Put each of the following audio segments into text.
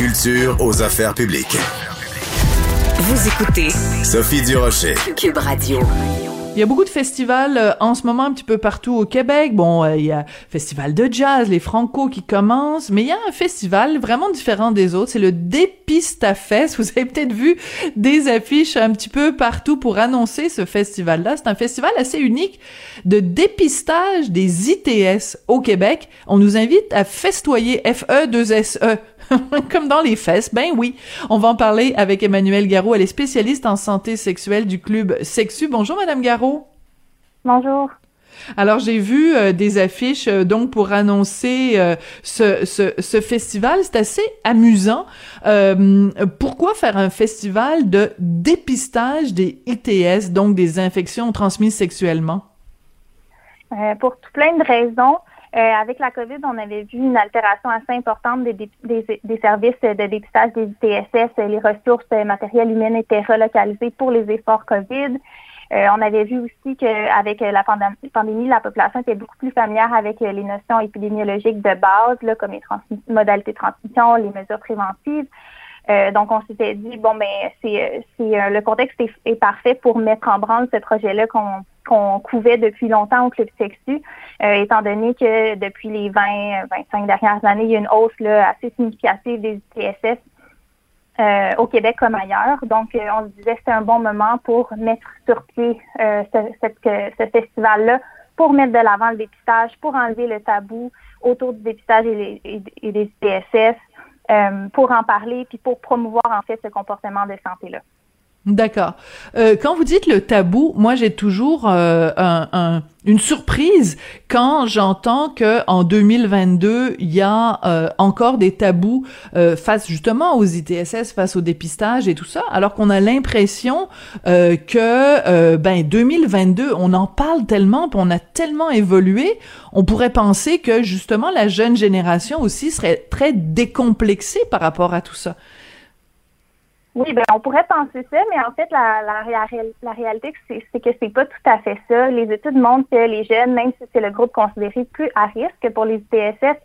Culture aux affaires publiques. Vous écoutez Sophie Durocher. Cube Radio. Il y a beaucoup de festivals euh, en ce moment un petit peu partout au Québec. Bon, euh, il y a festival de jazz, les Franco qui commencent, mais il y a un festival vraiment différent des autres. C'est le Dépistafest. Vous avez peut-être vu des affiches un petit peu partout pour annoncer ce festival-là. C'est un festival assez unique de dépistage des ITS au Québec. On nous invite à festoyer FE2SE comme dans les fesses. Ben oui. On va en parler avec Emmanuelle Garot. Elle est spécialiste en santé sexuelle du club Sexu. Bonjour, Madame Garot. Bonjour. Alors j'ai vu euh, des affiches euh, donc pour annoncer euh, ce, ce, ce, festival. C'est assez amusant. pourquoi faire un festival de dépistage des ITS, donc des infections transmises sexuellement? pour tout plein de raisons. Euh, avec la COVID, on avait vu une altération assez importante des, des, des, services de dépistage des ITSS. Les ressources matérielles humaines étaient relocalisées pour les efforts COVID. Euh, on avait vu aussi qu'avec la pandémie, la population était beaucoup plus familière avec les notions épidémiologiques de base, là, comme les modalités de transmission, les mesures préventives. Euh, donc, on s'était dit, bon, ben, c'est, c'est le contexte est, parfait pour mettre en branle ce projet-là qu'on qu'on couvait depuis longtemps au Club Sexu, euh, étant donné que depuis les 20-25 dernières années, il y a une hausse là, assez significative des ITSS euh, au Québec comme ailleurs. Donc, euh, on se disait que c'était un bon moment pour mettre sur pied ce, festival-là, pour mettre de l'avant le dépistage, pour enlever le tabou autour du dépistage et, des ITSS, pour en parler, puis pour promouvoir en fait ce comportement de santé-là. D'accord. Euh, quand vous dites le tabou, moi j'ai toujours euh, un, une surprise quand j'entends que en 2022 il y a euh, encore des tabous euh, face justement aux ITSS, face au dépistage et tout ça, alors qu'on a l'impression que ben 2022 on en parle tellement, puis on a tellement évolué, on pourrait penser que justement la jeune génération aussi serait très décomplexée par rapport à tout ça. Oui, ben on pourrait penser ça, mais en fait, la, la, la, réalité, c'est que c'est pas tout à fait ça. Les études montrent que les jeunes, même si c'est le groupe considéré plus à risque pour les ITSS,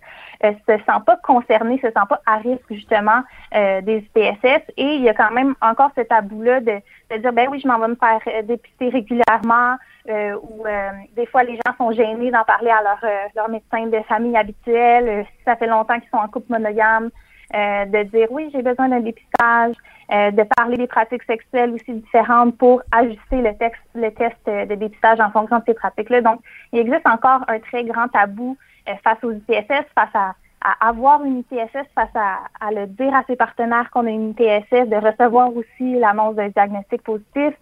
euh, se sent pas concernés, se sent pas à risque justement euh, des ITSS. Et il y a quand même encore ce tabou-là de, de, dire, ben oui, je m'en vais me faire euh, dépister régulièrement, euh, ou euh, des fois les gens sont gênés d'en parler à leur, leur médecin de famille habituel, ça fait longtemps qu'ils sont en couple monogame. Euh, de dire oui, j'ai besoin d'un dépistage, euh, de parler des pratiques sexuelles aussi différentes pour ajuster le, texte, le test de dépistage en fonction de ces pratiques-là. Donc, il existe encore un très grand tabou euh, face aux ITSS, face à, avoir une ITSS, face à, le dire à ses partenaires qu'on a une ITSS, de recevoir aussi l'annonce d'un diagnostic positif.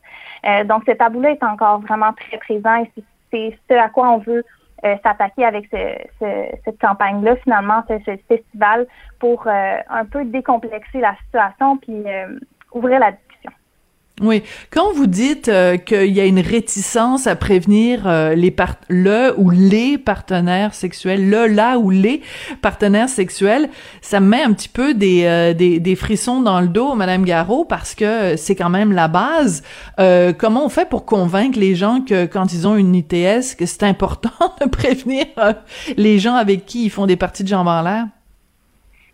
donc, ce tabou-là est encore vraiment très présent et c'est ce à quoi on veut euh, s'attaquer avec cette campagne-là, finalement, ce, festival, pour euh, un peu décomplexer la situation puis euh, ouvrir la oui. Quand vous dites euh, qu'il y a une réticence à prévenir euh, les part le ou les partenaires sexuels, le, là ou les partenaires sexuels, ça me met un petit peu des, euh, des, des, frissons dans le dos, Madame Garot, parce que c'est quand même la base. comment on fait pour convaincre les gens que quand ils ont une ITS, que c'est important de prévenir les gens avec qui ils font des parties de jambes en l'air?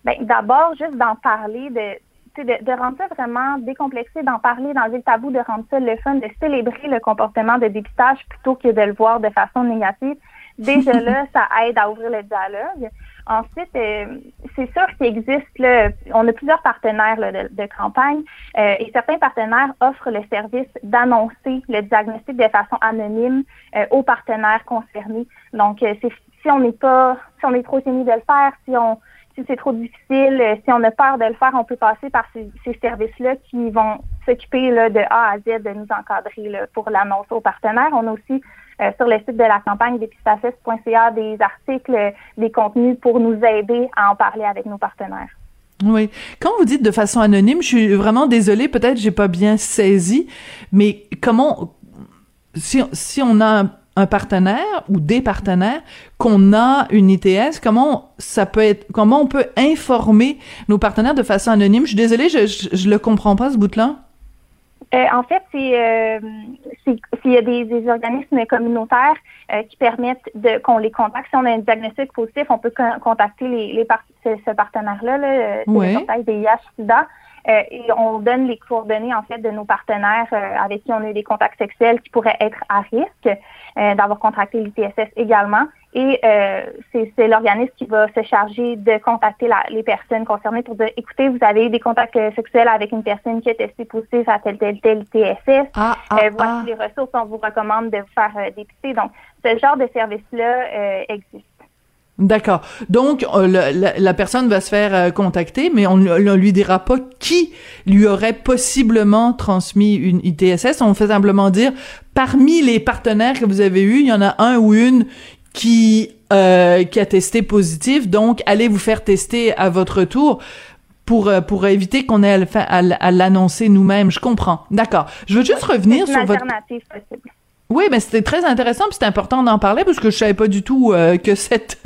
Ben, d'abord, juste d'en parler, de de, de, rendre ça vraiment décomplexé, d'en parler, d'enlever le tabou, de rendre ça le fun, de célébrer le comportement de dépistage plutôt que de le voir de façon négative. Déjà là, ça aide à ouvrir le dialogue. Ensuite, euh, c'est sûr qu'il existe, là, on a plusieurs partenaires de, campagne euh, et certains partenaires offrent le service d'annoncer le diagnostic de façon anonyme euh, aux partenaires concernés. Donc, si on n'est pas, si on est trop timide de le faire, si on si c'est trop difficile, si on a peur de le faire, on peut passer par ces, services-là qui vont s'occuper de A à Z de nous encadrer pour l'annonce aux partenaires. On a aussi euh, sur le site de la campagne dépistafest.ca des articles, des contenus pour nous aider à en parler avec nos partenaires. Oui. Quand vous dites de façon anonyme, je suis vraiment désolée, peut-être j'ai pas bien saisi, mais comment si, si on a un, partenaire ou des partenaires qu'on a une ITS, comment ça peut être comment on peut informer nos partenaires de façon anonyme? Je suis désolée, je je, je le comprends pas ce bout-là. Euh, en fait, euh, c'est s'il y a des, des organismes communautaires euh, qui permettent de qu'on les contacte. Si on a un diagnostic positif, on peut contacter les, les ce, partenaire-là, là, oui. le des IH-SIDA. Et on donne les coordonnées en fait de nos partenaires avec qui on a eu des contacts sexuels qui pourraient être à risque d'avoir contracté l'ITSS également. Et euh, c'est l'organisme qui va se charger de contacter la, les personnes concernées pour dire, écoutez, vous avez eu des contacts euh, sexuels avec une personne qui a testé positif à tel, tel, tel TSS. Ah, ah, euh, voici ah. les ressources, on vous recommande de vous faire euh, dépister. Donc, ce genre de service-là euh, existe. D'accord. Donc la, la, personne va se faire contacter, mais on ne lui dira pas qui lui aurait possiblement transmis une ITSS. On fait simplement dire parmi les partenaires que vous avez eus, il y en a un ou une qui euh, qui a testé positif. Donc, allez vous faire tester à votre tour pour euh, pour éviter qu'on ait à, l'annoncer nous-mêmes. Je comprends. D'accord. Je veux juste revenir sur votre possible. Oui, mais c'était très intéressant, puis c'est important d'en parler parce que je savais pas du tout euh, que cette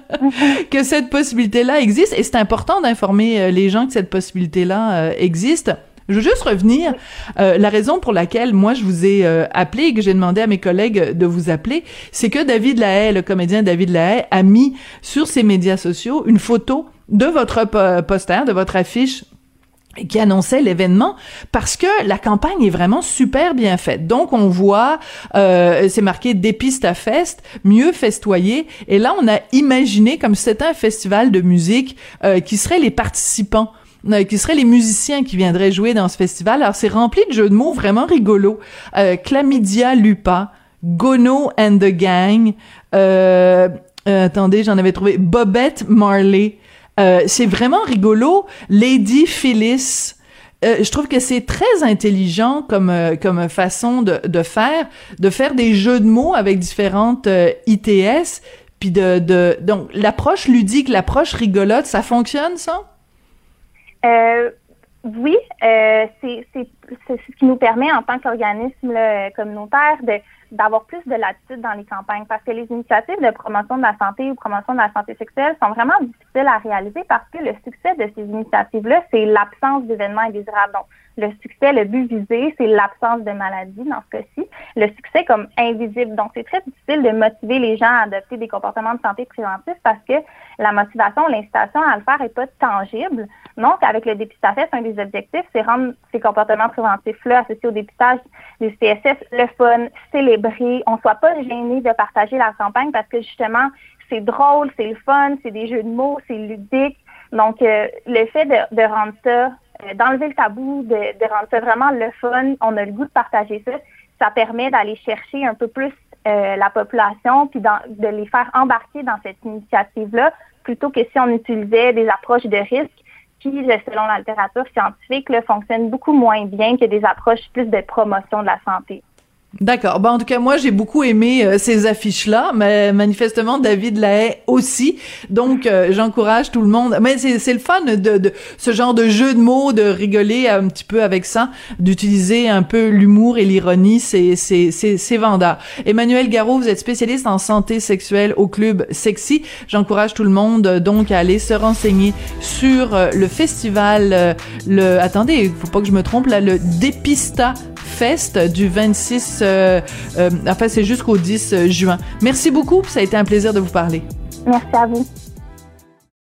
que cette possibilité-là existe et c'est important d'informer euh, les gens que cette possibilité-là existe. Je veux juste revenir. Euh, la raison pour laquelle moi je vous ai euh, appelé et que j'ai demandé à mes collègues de vous appeler, c'est que David Lahaye, le comédien David Lahaye, a mis sur ses médias sociaux une photo de votre poster, de votre affiche qui annonçait l'événement parce que la campagne est vraiment super bien faite. Donc on voit, euh, c'est marqué Dépiste Fest, mieux festoyer. Et là on a imaginé comme si c'était un festival de musique euh, qui seraient les participants euh, qui seraient les musiciens qui viendraient jouer dans ce festival. Alors c'est rempli de jeux de mots vraiment rigolos. Euh, Chlamydia Lupa, Gono and the Gang, euh attendez, j'en avais trouvé Bobette Marley. C'est vraiment rigolo. Lady Phyllis. je trouve que c'est très intelligent comme comme façon de, de faire de faire des jeux de mots avec différentes ITS puis de, de donc l'approche ludique l'approche rigolote ça fonctionne ça? Euh, oui, euh, c'est ce qui nous permet en tant qu'organisme communautaire de d'avoir plus de latitude dans les campagnes parce que les initiatives de promotion de la santé ou promotion de la santé sexuelle sont vraiment difficiles à réaliser parce que le succès de ces initiatives-là, c'est l'absence d'événements indésirables. Donc, le succès, le but visé, c'est l'absence de maladie dans ce cas-ci. Le succès comme invisible. Donc, c'est très difficile de motiver les gens à adopter des comportements de santé préventifs parce que la motivation, l'incitation à le faire est pas tangible. Donc, avec le dépistage, un des objectifs, c'est rendre ces comportements préventifs-là associés au dépistage des CSS le fun, célébrer. On soit pas gêné de partager la campagne parce que justement, c'est drôle, c'est le fun, c'est des jeux de mots, c'est ludique. Donc, euh, le fait de, rendre ça euh, d'enlever le tabou, de, rendre ça vraiment le fun, on a le goût de partager ça, ça permet d'aller chercher un peu plus euh, la population, puis de les faire embarquer dans cette initiative-là, plutôt que si on utilisait des approches de risque qui, selon la littérature scientifique, fonctionnent beaucoup moins bien que des approches plus de promotion de la santé. D'accord. Bon, en tout cas, moi, j'ai beaucoup aimé euh, ces affiches-là, mais manifestement, David Lahaye aussi. Donc, euh, j'encourage tout le monde. Mais c'est le fun de, de, ce genre de jeu de mots, de rigoler un petit peu avec ça, d'utiliser un peu l'humour et l'ironie. C'est c'est vendeur. Emmanuel Garot, vous êtes spécialiste en santé sexuelle au club Sexy. J'encourage tout le monde donc à aller se renseigner sur euh, le festival. le attendez, faut pas que je me trompe là, le Dépista Fest du 26, euh, euh, enfin c'est jusqu'au 10 juin. Merci beaucoup, ça a été un plaisir de vous parler. Merci à vous.